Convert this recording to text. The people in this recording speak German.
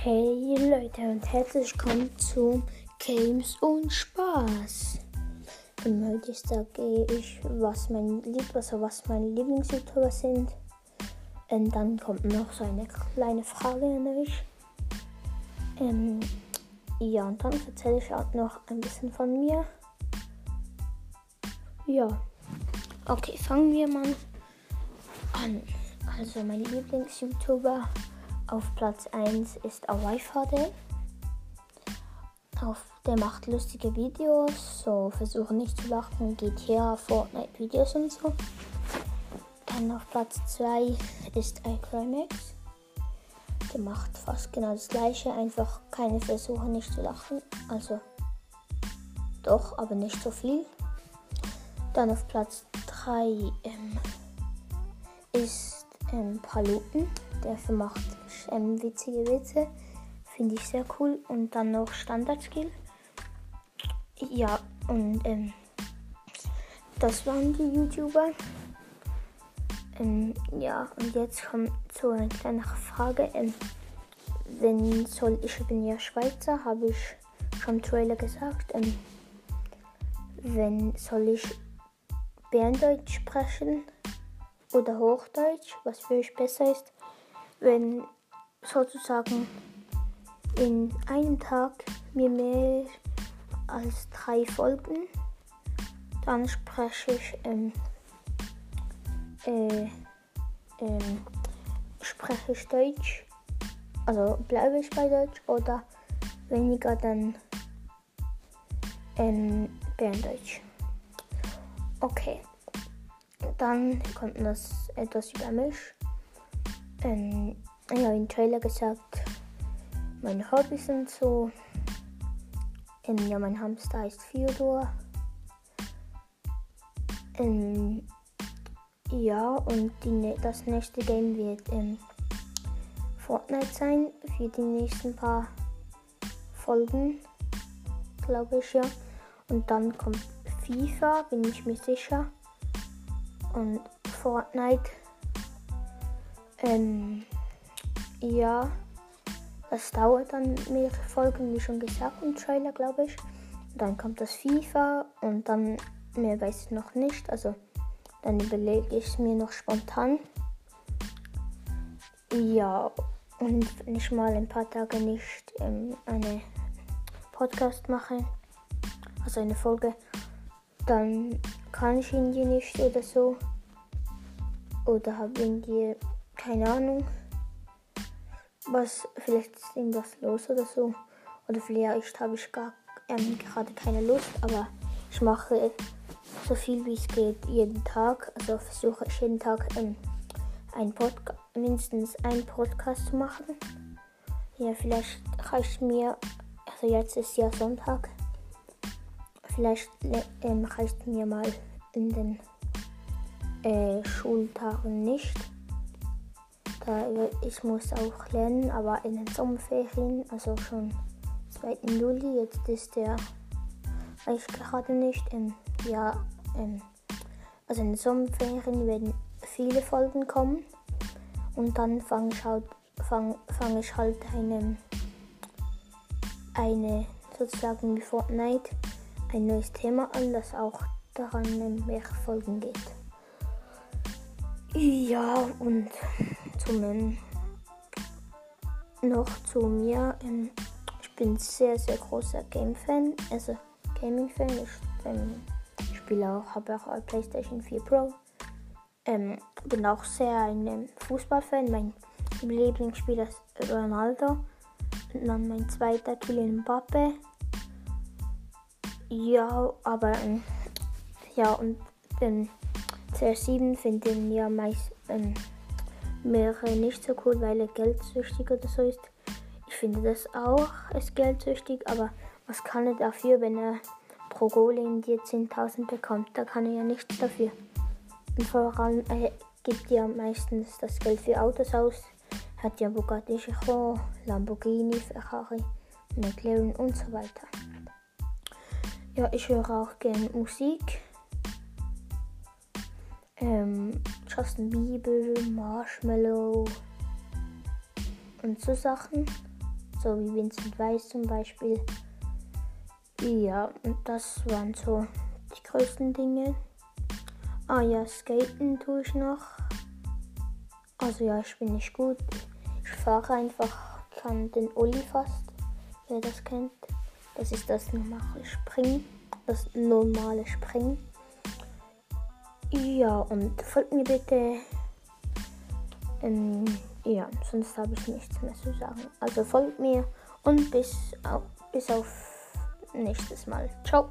Hey Leute und herzlich willkommen zum Games und Spaß. Und heute sage ich, was mein Lieb also was meine Lieblings-YouTuber sind. Und dann kommt noch so eine kleine Frage an euch. Ähm, ja, und dann erzähle ich auch noch ein bisschen von mir. Ja. Okay, fangen wir mal an. Also mein Lieblings-YouTuber auf Platz 1 ist Awaifade. Auf der macht lustige Videos, so versuchen nicht zu lachen, GTA, Fortnite Videos und so. Dann auf Platz 2 ist iCrimex. Der macht fast genau das gleiche, einfach keine Versuche nicht zu lachen. Also doch, aber nicht so viel. Dann auf Platz 3 ähm, ist ähm, Paluten. Der macht ähm, witzige Witze. Finde ich sehr cool. Und dann noch Standard-Skill. Ja, und ähm, das waren die YouTuber. Ähm, ja, und jetzt kommt so eine kleine Frage. Ähm, wenn soll ich bin ja Schweizer, habe ich schon im Trailer gesagt. Ähm, wenn soll ich Berndeutsch sprechen oder Hochdeutsch, was für euch besser ist, wenn sozusagen in einem Tag mir mehr als drei Folgen, dann spreche ich ähm, äh, ähm, spreche ich Deutsch, also bleibe ich bei Deutsch oder weniger dann ähm, Berndeutsch. Okay, dann kommt das etwas über mich. Ähm, ich habe im Trailer gesagt, meine Hobbys sind so. Ähm, ja, mein Hamster heißt Theodor. Ähm, ja, und die, das nächste Game wird ähm, Fortnite sein für die nächsten paar Folgen, glaube ich ja. Und dann kommt FIFA, bin ich mir sicher. Und Fortnite. Ähm, ja, das dauert dann mehrere Folgen, wie schon gesagt, im Trailer, glaube ich. Dann kommt das FIFA und dann mehr weiß ich noch nicht. Also dann überlege ich es mir noch spontan. Ja, und wenn ich mal ein paar Tage nicht ähm, eine Podcast mache, also eine Folge, dann kann ich irgendwie nicht oder so. Oder habe irgendwie keine Ahnung was, vielleicht ist irgendwas los oder so. Oder vielleicht habe ich gar ähm, gerade keine Lust, aber ich mache so viel wie es geht jeden Tag. Also versuche ich jeden Tag ähm, ein Podca mindestens einen Podcast zu machen. Ja, vielleicht reicht mir, also jetzt ist ja Sonntag, vielleicht ähm, reicht mir mal in den äh, Schultagen nicht. Äh, ich muss auch lernen, aber in den Sommerferien, also schon 2. Juli, jetzt ist der ich gerade nicht. Ähm, ja, ähm, also in den Sommerferien werden viele Folgen kommen und dann fange ich halt, fang, fang ich halt eine, eine sozusagen wie Fortnite ein neues Thema an, das auch daran mehr Folgen geht. Ja, und zum noch zu mir. Ähm, ich bin sehr, sehr großer Game-Fan, also Gaming-Fan. Ich ähm, spiele auch, habe auch PlayStation 4 Pro. Ähm, bin auch sehr ein ähm, Fußballfan. Mein Lieblingsspieler ist Ronaldo. Und dann mein zweiter Kylian Mbappe. Ja, aber ähm, ja und den CR7 finden ja meist ähm, mehrere nicht so cool, weil er geldsüchtig oder so ist. Ich finde das auch, ist geldsüchtig, aber was kann er dafür, wenn er pro Goal in die 10.000 bekommt? Da kann er ja nichts dafür. Und vor allem, er gibt ja meistens das Geld für Autos aus. Hat ja Bugatti Chiron, Lamborghini, Ferrari, McLaren und so weiter. Ja, ich höre auch gerne Musik. Ähm, Justin Bieber, Marshmallow und so Sachen. so wie Vincent Weiss zum Beispiel. Ja, und das waren so die größten Dinge. Ah ja, skaten tue ich noch. Also ja, ich bin nicht gut. Ich fahre einfach, kann den Olli fast, wer das kennt. Das ist das normale Springen. Das normale Springen. Ja, und folgt mir bitte. Ähm, ja, sonst habe ich nichts mehr zu sagen. Also folgt mir und bis auf, bis auf nächstes Mal. Ciao.